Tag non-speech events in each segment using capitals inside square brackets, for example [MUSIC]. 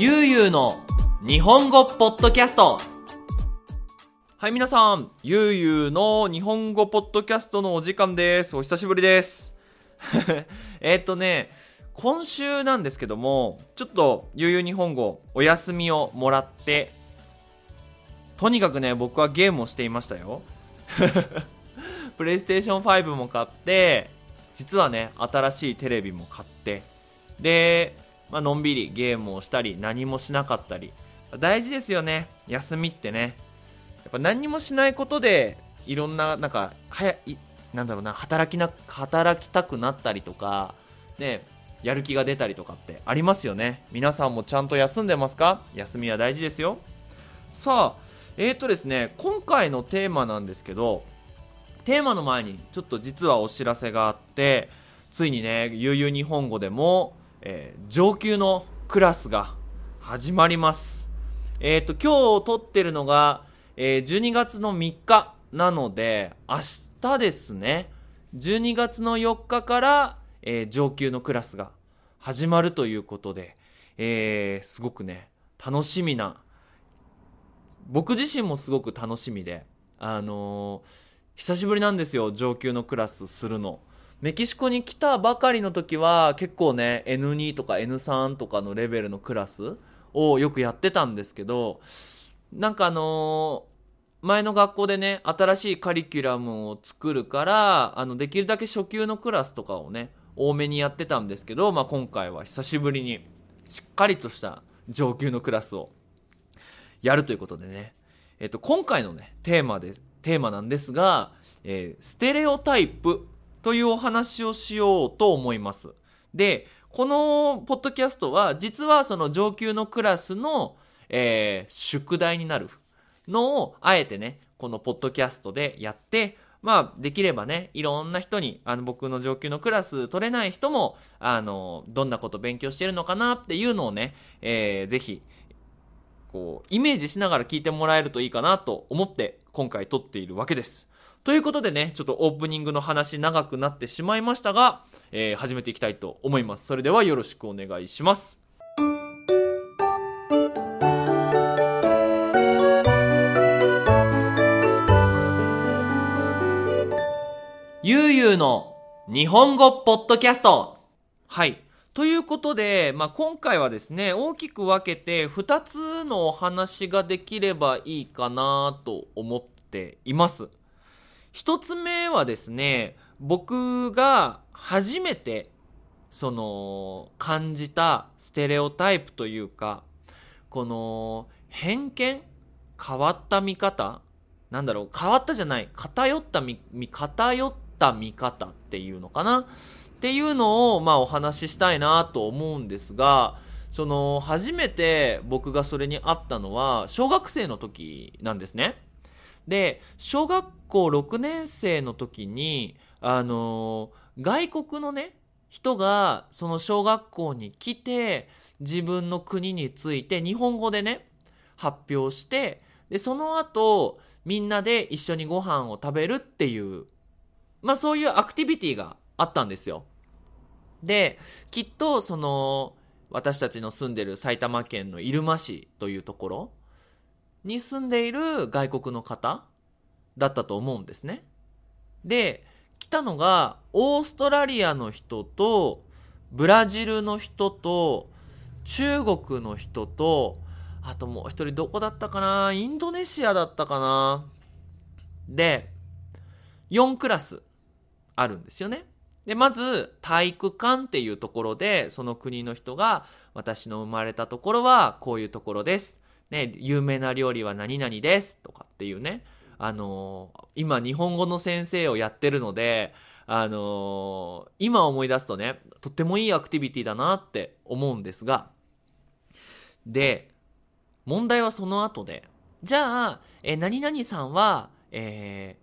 ゆうゆうの日本語ポッドキャスト。はい皆さん。ゆうゆうの日本語ポッドキャストのお時間です。お久しぶりです。[LAUGHS] えっとね今週なんですけどもちょっとゆうゆう日本語お休みをもらってとにかくね僕はゲームをしていましたよ。[LAUGHS] プレイステーション5も買って実はね新しいテレビも買って。で、まあのんびりゲームをしたり何もしなかったり。大事ですよね。休みってね。やっぱ何もしないことでいろんななんか早いなんだろうな働きな働きたくなったりとかねやる気が出たりとかってありますよね。皆さんもちゃんと休んでますか？休みは大事ですよ。さあえーとですね今回のテーマなんですけどテーマの前にちょっと実はお知らせがあってついにね悠々日本語でも、えー、上級のクラスが始まります。えっ、ー、と今日撮ってるのが、えー、12月の3日なので明日ですね。12月の4日から、えー、上級のクラスが始まるということで、えー、すごくね楽しみな僕自身もすごく楽しみであのー久しぶりなんですよ上級のクラスするの。メキシコに来たばかりの時は結構ね N2 とか N3 とかのレベルのクラスをよくやってたんですけどなんかあのー、前の学校でね新しいカリキュラムを作るからあのできるだけ初級のクラスとかをね多めにやってたんですけど、まあ、今回は久しぶりにしっかりとした上級のクラスをやるということでね、えっと、今回のねテーマでテーマなんですが、えー、ステレオタイプというお話をしようと思います。で、このポッドキャストは実はその上級のクラスの、えー、宿題になるのをあえてね、このポッドキャストでやって、まあ、できればね、いろんな人に、あの、僕の上級のクラス取れない人も、あの、どんなこと勉強してるのかなっていうのをね、えー、ぜひ、こう、イメージしながら聞いてもらえるといいかなと思って今回撮っているわけです。ということでね、ちょっとオープニングの話長くなってしまいましたが、えー、始めていきたいと思います。それではよろしくお願いします。ゆうゆうの日本語ポッドキャスト。はい。ということで、まあ、今回はですね、大きく分けて2つのお話ができればいいかなと思っています。1つ目はですね、僕が初めてその感じたステレオタイプというか、この偏見変わった見方なんだろう変わったじゃない偏った見、偏った見方っていうのかな？っていうのを、まあ、お話ししたいなと思うんですが、その、初めて僕がそれに会ったのは、小学生の時なんですね。で、小学校6年生の時に、あの、外国のね、人がその小学校に来て、自分の国について日本語でね、発表して、で、その後、みんなで一緒にご飯を食べるっていう、まあそういうアクティビティがあったんですよ。で、きっとその、私たちの住んでる埼玉県の入間市というところに住んでいる外国の方だったと思うんですね。で、来たのがオーストラリアの人とブラジルの人と中国の人とあともう一人どこだったかな？インドネシアだったかな？で、4クラスあるんですよね。で、まず、体育館っていうところで、その国の人が、私の生まれたところはこういうところです。ね、有名な料理は何々です。とかっていうね。あのー、今日本語の先生をやってるので、あのー、今思い出すとね、とってもいいアクティビティだなって思うんですが、で、問題はその後で、じゃあ、え何々さんは、え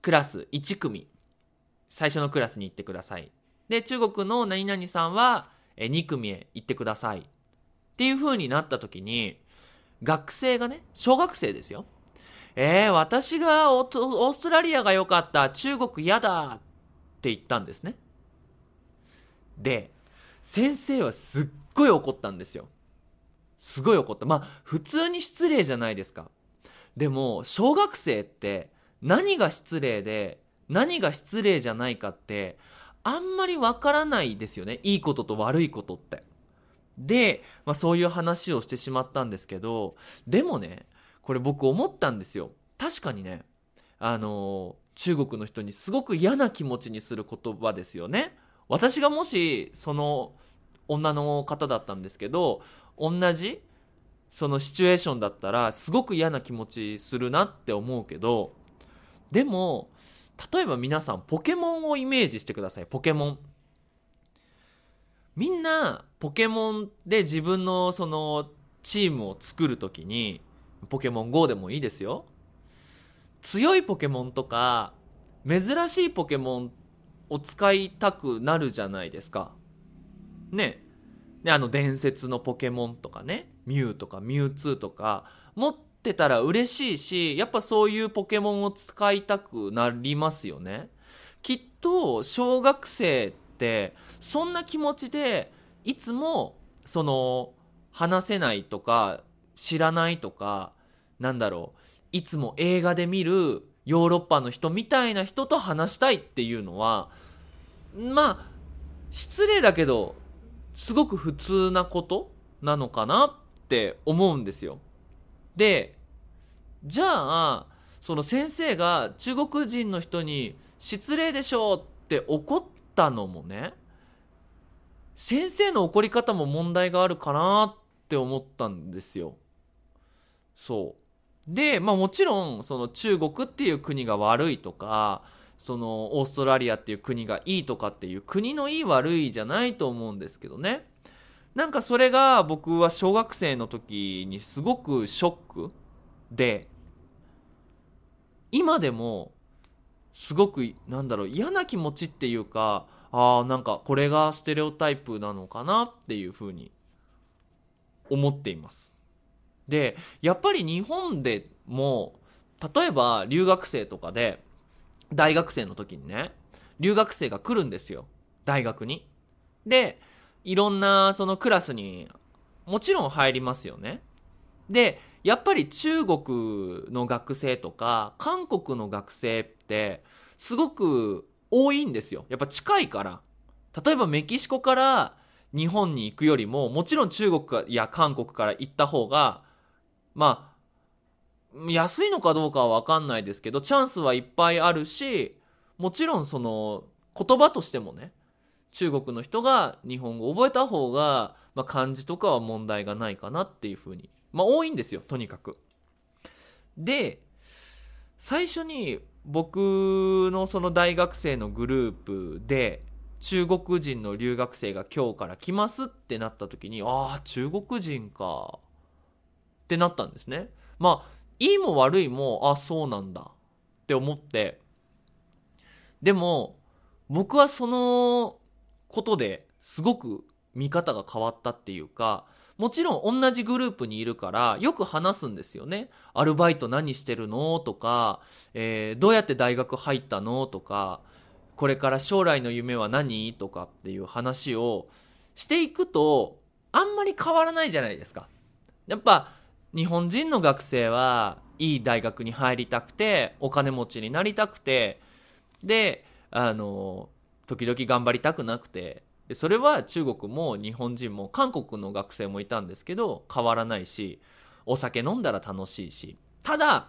ー、クラス1組最初のクラスに行ってください。で、中国の何々さんは、え2組へ行ってください。っていう風になった時に、学生がね、小学生ですよ。えー、私がオーストラリアが良かった、中国嫌だって言ったんですね。で、先生はすっごい怒ったんですよ。すごい怒った。まあ、普通に失礼じゃないですか。でも、小学生って何が失礼で何が失礼じゃないかって、あんまりわからないですよね。いいことと悪いことって。で、まあそういう話をしてしまったんですけど、でもね、これ僕思ったんですよ。確かにね、あの中国の人にすごく嫌な気持ちにする言葉ですよね。私がもし、その女の方だったんですけど、同じそのシチュエーションだったらすごく嫌な気持ちするなって思うけどでも例えば皆さんポケモンをイメージしてくださいポケモンみんなポケモンで自分のそのチームを作るときにポケモン GO でもいいですよ。強いポケモンとか珍しいポケモンを使いたくなるじゃないですか。ね。で、あの伝説のポケモンとかね、ミュウとかミュウツーとか持ってたら嬉しいし、やっぱそういうポケモンを使いたくなりますよね。きっと小学生ってそんな気持ちでいつもその話せないとか知らないとかなんだろういつも映画で見るヨーロッパの人みたいな人と話したいっていうのはまあ失礼だけどすごく普通なことなのかなって思うんですよ。で、じゃあ、その先生が中国人の人に失礼でしょうって怒ったのもね、先生の怒り方も問題があるかなって思ったんですよ。そう。で、まあもちろん、その中国っていう国が悪いとか、そのオーストラリアっていう国がいいとかっていう国のいい悪いじゃないと思うんですけどねなんかそれが僕は小学生の時にすごくショックで今でもすごくなんだろう嫌な気持ちっていうかああなんかこれがステレオタイプなのかなっていうふうに思っていますでやっぱり日本でも例えば留学生とかで大学生の時にね、留学生が来るんですよ。大学に。で、いろんなそのクラスにもちろん入りますよね。で、やっぱり中国の学生とか韓国の学生ってすごく多いんですよ。やっぱ近いから。例えばメキシコから日本に行くよりももちろん中国や韓国から行った方がまあ安いのかどうかは分かんないですけどチャンスはいっぱいあるしもちろんその言葉としてもね中国の人が日本語を覚えた方が、まあ、漢字とかは問題がないかなっていうふうにまあ多いんですよとにかく。で最初に僕のその大学生のグループで中国人の留学生が今日から来ますってなった時にああ中国人かってなったんですね。まあいいも悪いも、あ、そうなんだって思って、でも、僕はそのことですごく見方が変わったっていうか、もちろん同じグループにいるからよく話すんですよね。アルバイト何してるの？とか、えー、どうやって大学入ったの？とか、これから将来の夢は何？とかっていう話をしていくと、あんまり変わらないじゃないですか。やっぱ日本人の学生はいい大学に入りたくてお金持ちになりたくてであの時々頑張りたくなくてでそれは中国も日本人も韓国の学生もいたんですけど変わらないしお酒飲んだら楽しいしただ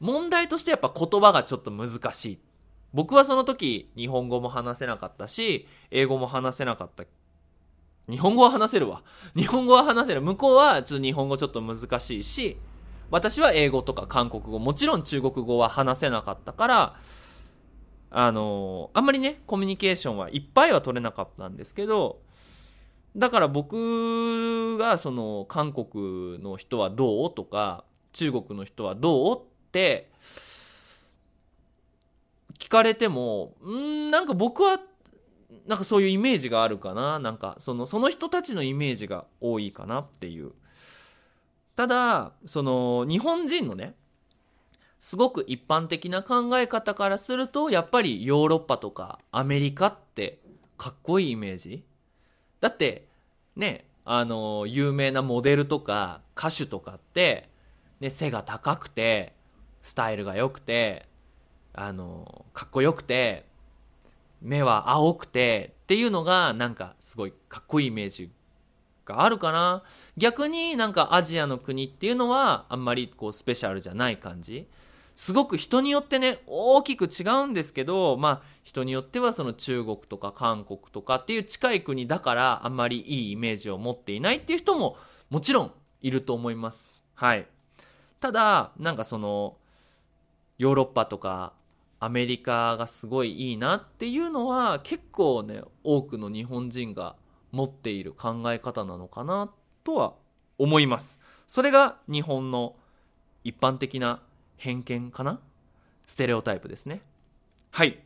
問題としてやっぱ言葉がちょっと難しい僕はその時日本語も話せなかったし英語も話せなかった日本語は話せるわ。日本語は話せる。向こうはちょっと日本語ちょっと難しいし、私は英語とか韓国語、もちろん中国語は話せなかったから、あのあんまりね、コミュニケーションはいっぱいは取れなかったんですけど、だから僕がその韓国の人はどうとか、中国の人はどうって聞かれても、んなんか僕はなんかそういうイメージがあるかななんかそのその人たちのイメージが多いかなっていう。ただその日本人のねすごく一般的な考え方からするとやっぱりヨーロッパとかアメリカってかっこいいイメージだって、ね、あの、有名なモデルとか歌手とかって、ね、背が高くて、スタイルが良くて、あの、かっこよくて、目は青くてっていうのがなんかすごいかっこいいイメージがあるかな。逆になんかアジアの国っていうのはあんまりこうスペシャルじゃない感じ。すごく人によってね、大きく違うんですけど、まあ人によってはその中国とか韓国とかっていう近い国だからあんまりいいイメージを持っていないっていう人ももちろんいると思います。はい。ただ、なんかその、ヨーロッパとかアメリカがすごいいいなっていうのは結構ね、多くの日本人が持っている考え方なのかなとは思います。それが日本の一般的な偏見かな？ステレオタイプですね。はい。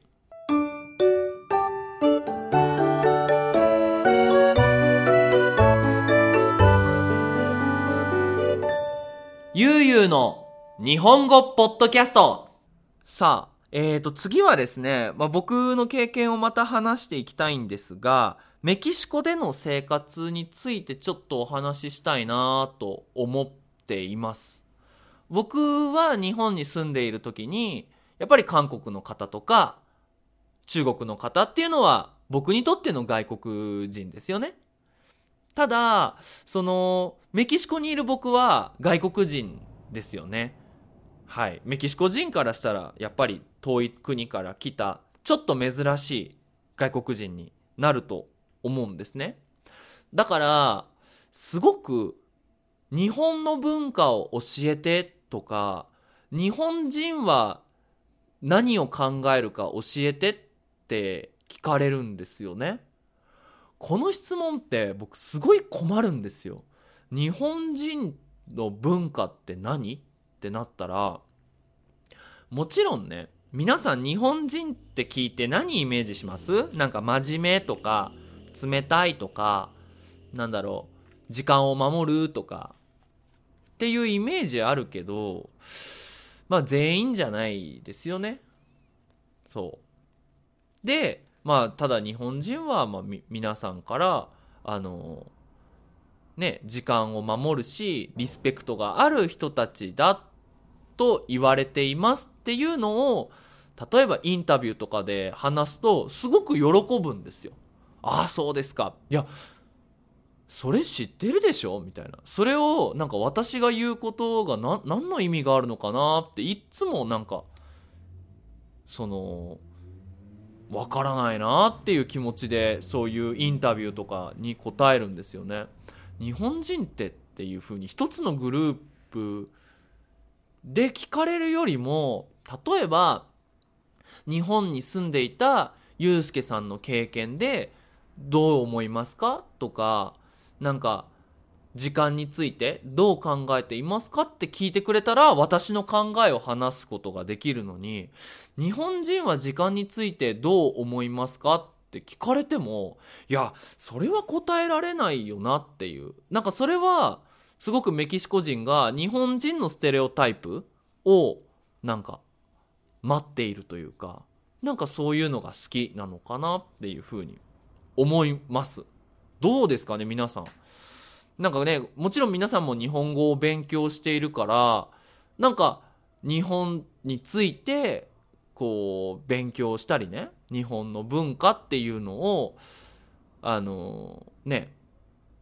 ゆうゆうの日本語ポッドキャスト。さあ、えーと、次はですね、まあ、僕の経験をまた話していきたいんですが、メキシコでの生活についてちょっとお話ししたいなと思っています。僕は日本に住んでいる時に、やっぱり韓国の方とか、中国の方っていうのは僕にとっての外国人ですよね。ただ、その、メキシコにいる僕は外国人ですよね。はい。メキシコ人からしたら、やっぱり遠い国から来た、ちょっと珍しい外国人になると思うんですね。だから、すごく日本の文化を教えてとか、日本人は何を考えるか教えてって聞かれるんですよね。この質問って僕すごい困るんですよ。日本人の文化って何？ってなったら、もちろんね、皆さん日本人って聞いて何イメージします？なんか真面目とか、冷たいとか、なんだろう、時間を守るとか、っていうイメージあるけど、まあ全員じゃないですよね。そう。で、まあただ日本人は、まあ皆さんから、あの、ね、時間を守るし、リスペクトがある人たちだと言われていますっていうのを、例えばインタビューとかで話すと、すごく喜ぶんですよ。ああ、そうですか。いや、それ知ってるでしょ？みたいな。それを、なんか私が言うことがな、何の意味があるのかなって、いつもなんか、その、わからないなっていう気持ちで、そういうインタビューとかに答えるんですよね。日本人ってっていう風に一つのグループで聞かれるよりも、例えば、日本に住んでいたゆうすけさんの経験で、どう思いますか？とか、なんか、時間についてどう考えていますかって聞いてくれたら私の考えを話すことができるのに日本人は時間についてどう思いますかって聞かれてもいやそれは答えられないよなっていうなんかそれはすごくメキシコ人が日本人のステレオタイプをなんか待っているというかなんかそういうのが好きなのかなっていうふうに思います。どうですかね、皆さん。なんかね、もちろん皆さんも日本語を勉強しているから、なんか日本について、こう、勉強したりね、日本の文化っていうのを、あの、ね、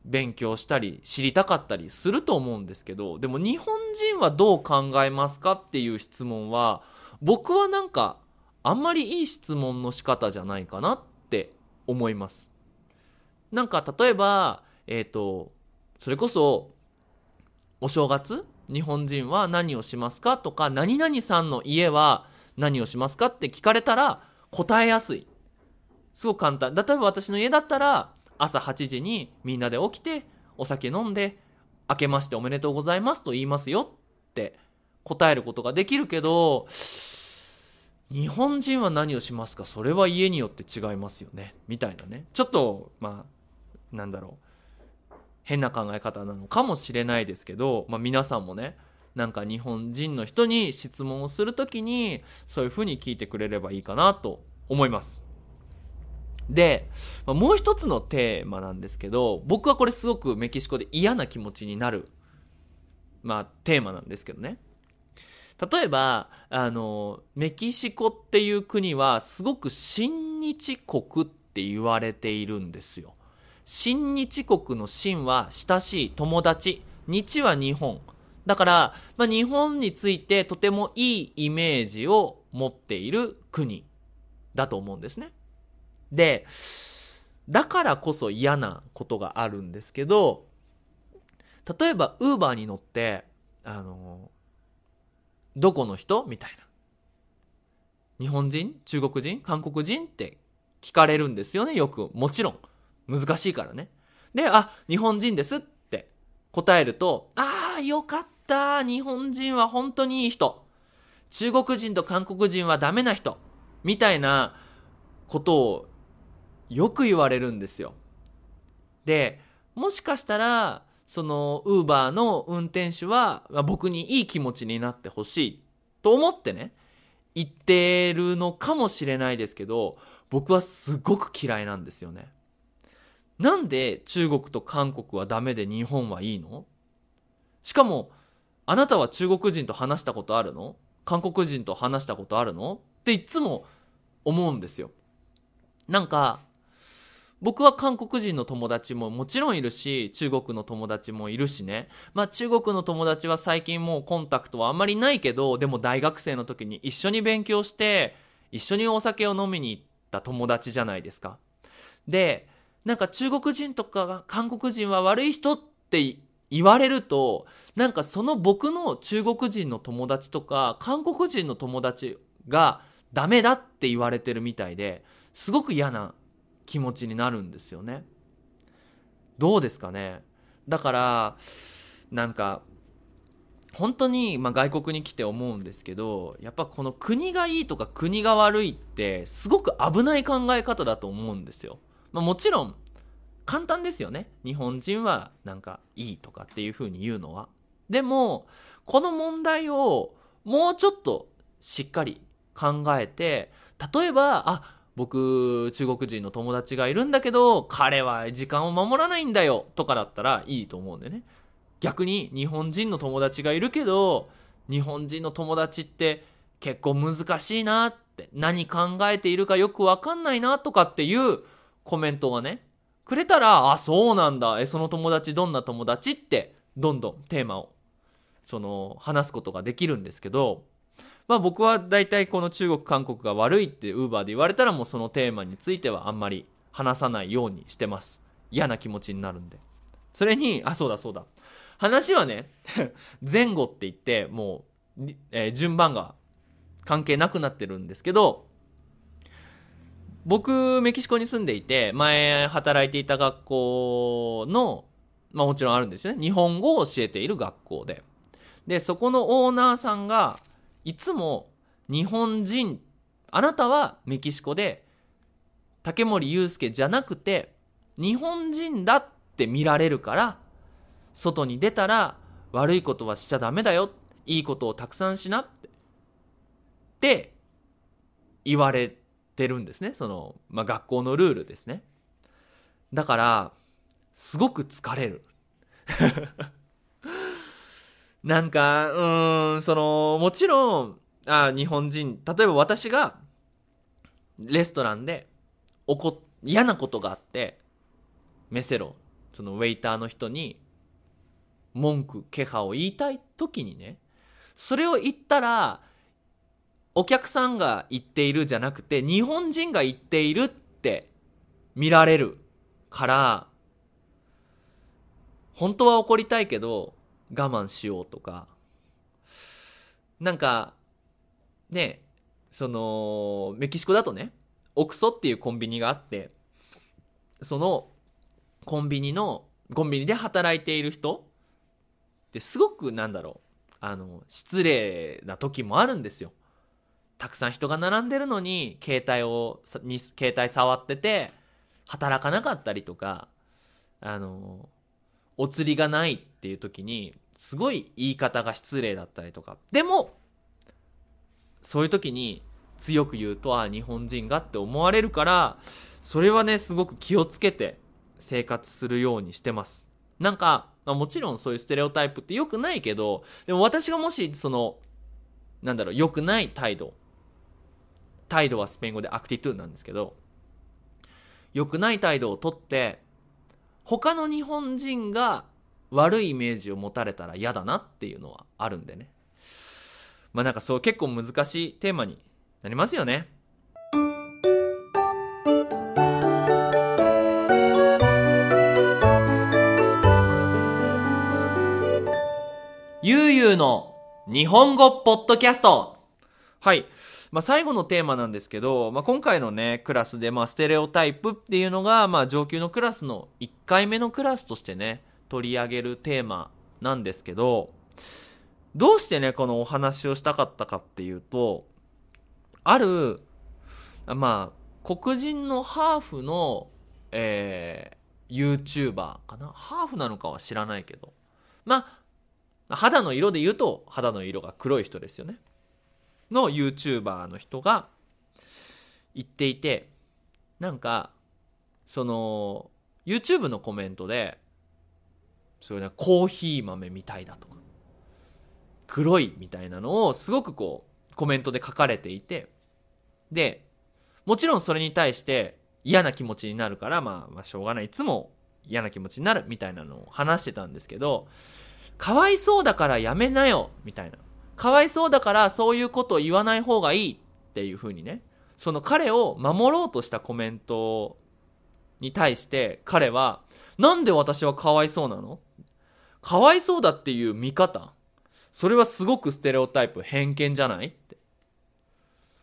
勉強したり知りたかったりすると思うんですけど、でも日本人はどう考えますかっていう質問は、僕はなんかあんまりいい質問の仕方じゃないかなって思います。なんか例えば、えっ、ー、と、それこそ、お正月日本人は何をしますかとか、何々さんの家は何をしますかって聞かれたら答えやすい。すごく簡単。例えば私の家だったら、朝8時にみんなで起きて、お酒飲んで、明けましておめでとうございますと言いますよって答えることができるけど、日本人は何をしますか？それは家によって違いますよね。みたいなね。ちょっと、まあ、なんだろう。変な考え方なのかもしれないですけど、まあ皆さんもね、なんか日本人の人に質問をするときに、そういうふうに聞いてくれればいいかなと思います。で、まあ、もう一つのテーマなんですけど、僕はこれすごくメキシコで嫌な気持ちになる、まあ、テーマなんですけどね。例えば、あの、メキシコっていう国はすごく親日国って言われているんですよ。親日国の親は親しい友達。日は日本。だから、まあ、日本についてとてもいいイメージを持っている国だと思うんですね。で、だからこそ嫌なことがあるんですけど、例えば、ウーバーに乗って、あの、どこの人みたいな。日本人？中国人？韓国人？って聞かれるんですよね、よく。もちろん。難しいからね。で、あ、日本人ですって答えると、ああ、よかった。日本人は本当にいい人。中国人と韓国人はダメな人。みたいなことをよく言われるんですよ。で、もしかしたら、その、ウーバーの運転手は、僕にいい気持ちになってほしいと思ってね、言ってるのかもしれないですけど、僕はすごく嫌いなんですよね。なんで中国と韓国はダメで日本はいいの？しかも、あなたは中国人と話したことあるの？韓国人と話したことあるの？っていつも思うんですよ。なんか、僕は韓国人の友達ももちろんいるし、中国の友達もいるしね。まあ中国の友達は最近もうコンタクトはあんまりないけど、でも大学生の時に一緒に勉強して、一緒にお酒を飲みに行った友達じゃないですか。で、なんか中国人とか韓国人は悪い人って言われると、なんかその僕の中国人の友達とか韓国人の友達がダメだって言われてるみたいで、すごく嫌な気持ちになるんですよね。どうですかねだから、なんか、本当に、まあ、外国に来て思うんですけど、やっぱこの国がいいとか国が悪いって、すごく危ない考え方だと思うんですよ。まあ、もちろん、簡単ですよね。日本人はなんかいいとかっていう風に言うのは。でも、この問題をもうちょっとしっかり考えて、例えば、あ、僕、中国人の友達がいるんだけど、彼は時間を守らないんだよ、とかだったらいいと思うんでね。逆に、日本人の友達がいるけど、日本人の友達って結構難しいなって、何考えているかよくわかんないなとかっていうコメントがね、くれたら、あ、そうなんだ、え、その友達どんな友達って、どんどんテーマを、その、話すことができるんですけど、まあ僕は大体この中国、韓国が悪いってウーバーで言われたらもうそのテーマについてはあんまり話さないようにしてます。嫌な気持ちになるんで。それに、あ、そうだそうだ。話はね、[LAUGHS] 前後って言って、もう、えー、順番が関係なくなってるんですけど、僕、メキシコに住んでいて、前働いていた学校の、まあもちろんあるんですよね。日本語を教えている学校で。で、そこのオーナーさんが、いつも日本人、あなたはメキシコで竹森祐介じゃなくて日本人だって見られるから外に出たら悪いことはしちゃダメだよ。いいことをたくさんしなって。って言われてるんですね。その、まあ、学校のルールですね。だから、すごく疲れる。[LAUGHS] なんか、うん、その、もちろん、あ日本人、例えば私が、レストランで、おこ、嫌なことがあって、メセロ、そのウェイターの人に、文句、気配を言いたい時にね、それを言ったら、お客さんが言っているじゃなくて、日本人が言っているって見られるから、本当は怒りたいけど、我慢しようとか、なんか、ね、その、メキシコだとね、オクソっていうコンビニがあって、そのコンビニの、コンビニで働いている人ってすごくなんだろう、あの、失礼な時もあるんですよ。たくさん人が並んでるのに、携帯を、に、携帯触ってて、働かなかったりとか、あの、お釣りがないっていう時に、すごい言い方が失礼だったりとか。でも、そういう時に、強く言うと、あ、日本人がって思われるから、それはね、すごく気をつけて生活するようにしてます。なんか、まあ、もちろんそういうステレオタイプって良くないけど、でも私がもし、その、なんだろう、良くない態度。態度はスペイン語でアクティトゥーンなんですけど、良くない態度をとって、他の日本人が悪いイメージを持たれたら嫌だなっていうのはあるんでね。まあなんかそう結構難しいテーマになりますよね。ゆうゆうの日本語ポッドキャスト。はい。まあ、最後のテーマなんですけど、まあ、今回のね、クラスで、まあ、ステレオタイプっていうのが、まあ、上級のクラスの1回目のクラスとしてね、取り上げるテーマなんですけど、どうしてね、このお話をしたかったかっていうと、ある、まあ、黒人のハーフの、えー、YouTuber かな？ハーフなのかは知らないけど。まあ、肌の色で言うと、肌の色が黒い人ですよね。の YouTuber の人が言っていて、なんか、その、YouTube のコメントで、そういうね、コーヒー豆みたいだとか、黒いみたいなのをすごくこう、コメントで書かれていて、で、もちろんそれに対して嫌な気持ちになるから、まあ、まあ、しょうがない。いつも嫌な気持ちになるみたいなのを話してたんですけど、かわいそうだからやめなよみたいな。かわいそうだからそういうことを言わない方がいいっていう風にね、その彼を守ろうとしたコメントに対して彼は、なんで私はかわいそうなの？かわいそうだっていう見方？それはすごくステレオタイプ偏見じゃないって。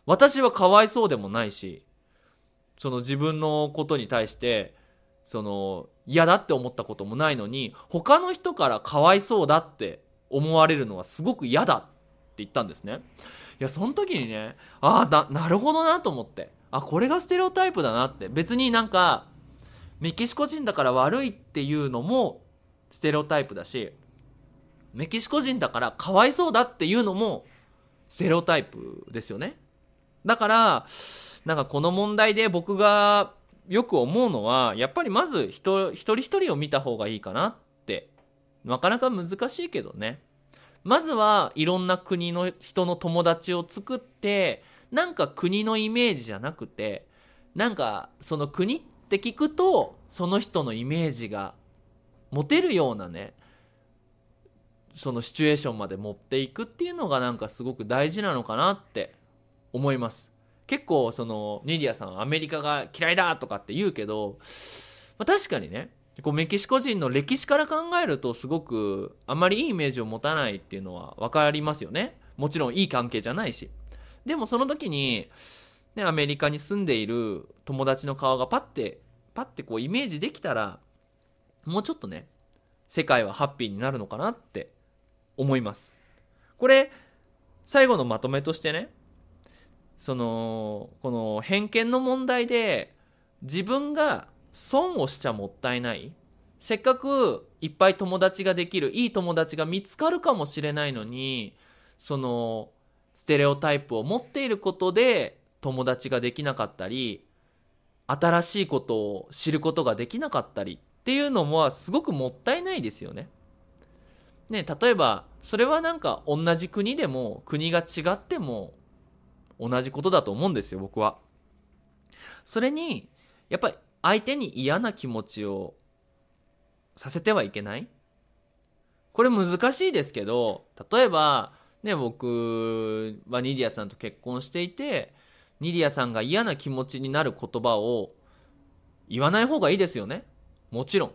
私はかわいそうでもないし、その自分のことに対して、その嫌だって思ったこともないのに、他の人からかわいそうだって思われるのはすごく嫌だ言ったんですね。いや、その時にね、ああ、な、るほどなと思って。あ、これがステレオタイプだなって。別になんか、メキシコ人だから悪いっていうのもステレオタイプだし、メキシコ人だからかわいそうだっていうのもステレオタイプですよね。だから、なんかこの問題で僕がよく思うのは、やっぱりまず人、一人一人を見た方がいいかなって。なかなか難しいけどね。まずはいろんな国の人の友達を作って、なんか国のイメージじゃなくて、なんかその国って聞くと、その人のイメージが持てるようなね、そのシチュエーションまで持っていくっていうのがなんかすごく大事なのかなって思います。結構そのニディアさんアメリカが嫌いだとかって言うけど、まあ、確かにね、こうメキシコ人の歴史から考えるとすごくあまりいいイメージを持たないっていうのは分かりますよね。もちろんいい関係じゃないし。でもその時に、ね、アメリカに住んでいる友達の顔がパッて、パッてこうイメージできたら、もうちょっとね、世界はハッピーになるのかなって思います。これ、最後のまとめとしてね、その、この偏見の問題で自分が損をしちゃもったいない。せっかくいっぱい友達ができる、いい友達が見つかるかもしれないのに、その、ステレオタイプを持っていることで友達ができなかったり、新しいことを知ることができなかったりっていうのもすごくもったいないですよね。ね、例えば、それはなんか同じ国でも国が違っても同じことだと思うんですよ、僕は。それに、やっぱり相手に嫌な気持ちをさせてはいけない？これ難しいですけど、例えば、ね、僕はニディアさんと結婚していて、ニディアさんが嫌な気持ちになる言葉を言わない方がいいですよね。もちろん。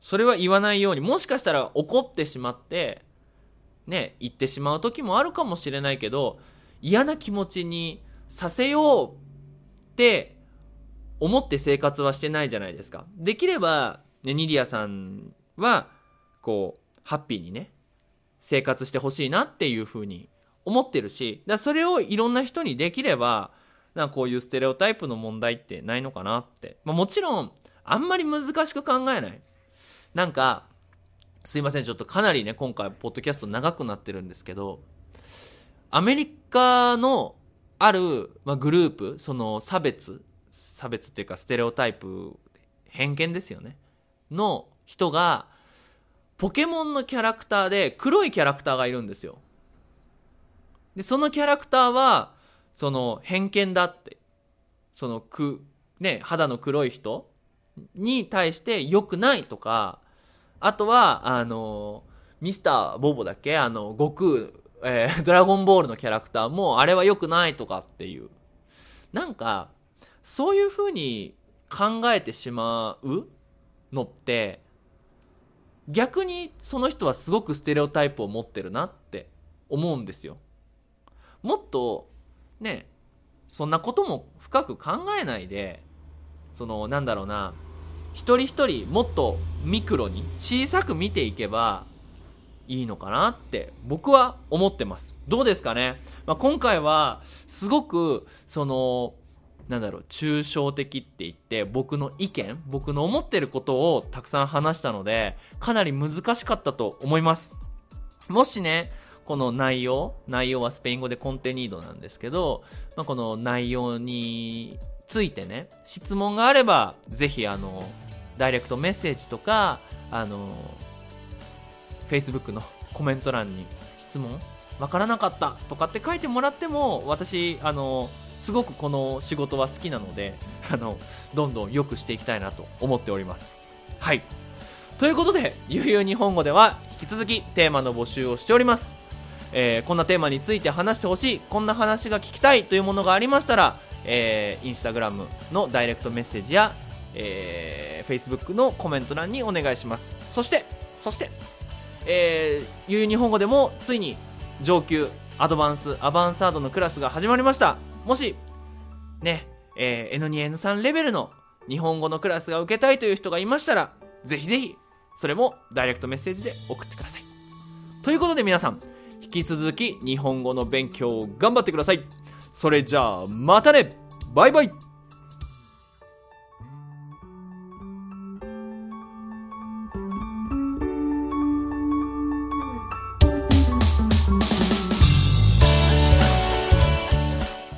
それは言わないように、もしかしたら怒ってしまって、ね、言ってしまう時もあるかもしれないけど、嫌な気持ちにさせようって思って生活はしてないじゃないですか。できれば、ね、ニディアさんは、こう、ハッピーにね、生活してほしいなっていうふうに思ってるし、だそれをいろんな人にできれば、なこういうステレオタイプの問題ってないのかなって。まあ、もちろん、あんまり難しく考えない。なんか、すいません、ちょっとかなりね、今回、ポッドキャスト長くなってるんですけど、アメリカのある、まあ、グループ、その差別、差別っていうかステレオタイプ、偏見ですよね。の人が、ポケモンのキャラクターで黒いキャラクターがいるんですよ。で、そのキャラクターは、その偏見だって、そのく、ね、肌の黒い人に対して良くないとか、あとは、あの、ミスターボボだっけ？あの、悟空、えー、ドラゴンボールのキャラクターも、あれは良くないとかっていう。なんか、そういう風に考えてしまうのって、逆にその人はすごくステレオタイプを持ってるなって思うんですよ。もっと、ね、そんなことも深く考えないで、その、なんだろうな、一人一人もっとミクロに小さく見ていけばいいのかなって僕は思ってます。どうですかね、まあ、今回はすごくそのなんだろう抽象的って言って僕の意見僕の思ってることをたくさん話したのでかなり難しかったと思います。もしねこの内容内容はスペイン語でコンテニードなんですけど、まあ、この内容についてね、質問があれば、ぜひ、あの、ダイレクトメッセージとか、あの、Facebook の [LAUGHS] コメント欄に質問、わからなかったとかって書いてもらっても、私、あの、すごくこの仕事は好きなので、[LAUGHS] あの、どんどん良くしていきたいなと思っております。はい。ということで、ゆうゆう日本語では引き続きテーマの募集をしております。えー、こんなテーマについて話してほしい、こんな話が聞きたいというものがありましたら、えー、インスタグラムのダイレクトメッセージや、えー、Facebook のコメント欄にお願いします。そして、そして、えー、ゆう日本語でもついに上級、アドバンス、アバンサードのクラスが始まりました。もし、ね、えー、N2、N3 レベルの日本語のクラスが受けたいという人がいましたら、ぜひぜひ、それもダイレクトメッセージで送ってください。ということで皆さん、引き続き日本語の勉強を頑張ってください。それじゃあ、またねバイバイ